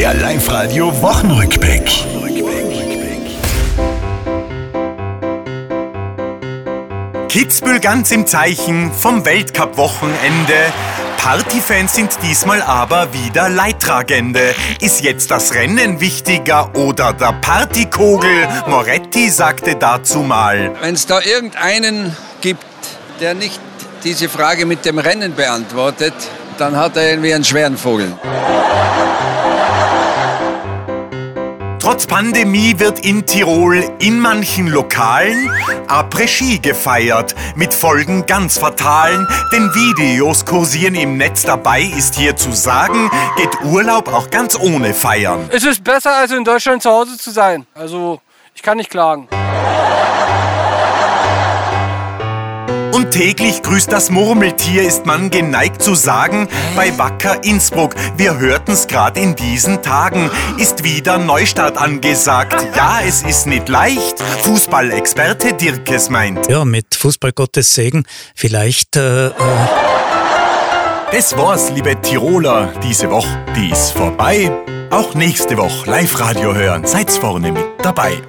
Der Live-Radio Wochenrückblick. Kitzbühel ganz im Zeichen vom Weltcup-Wochenende. Partyfans sind diesmal aber wieder Leidtragende. Ist jetzt das Rennen wichtiger oder der Partykogel? Moretti sagte dazu mal. Wenn es da irgendeinen gibt, der nicht diese Frage mit dem Rennen beantwortet, dann hat er irgendwie einen schweren Vogel. Trotz Pandemie wird in Tirol in manchen Lokalen Après-Ski gefeiert, mit Folgen ganz fatalen, denn Videos kursieren im Netz. Dabei ist hier zu sagen, geht Urlaub auch ganz ohne Feiern. Es ist besser, als in Deutschland zu Hause zu sein. Also, ich kann nicht klagen. Und täglich grüßt das Murmeltier, ist man geneigt zu sagen, bei Wacker Innsbruck. Wir hörten's grad in diesen Tagen, ist wieder Neustart angesagt. Ja, es ist nicht leicht, Fußballexperte Dirkes meint. Ja, mit Fußball Gottes Segen vielleicht. Äh, äh das war's, liebe Tiroler, diese Woche, die ist vorbei. Auch nächste Woche Live-Radio hören, seid's vorne mit dabei.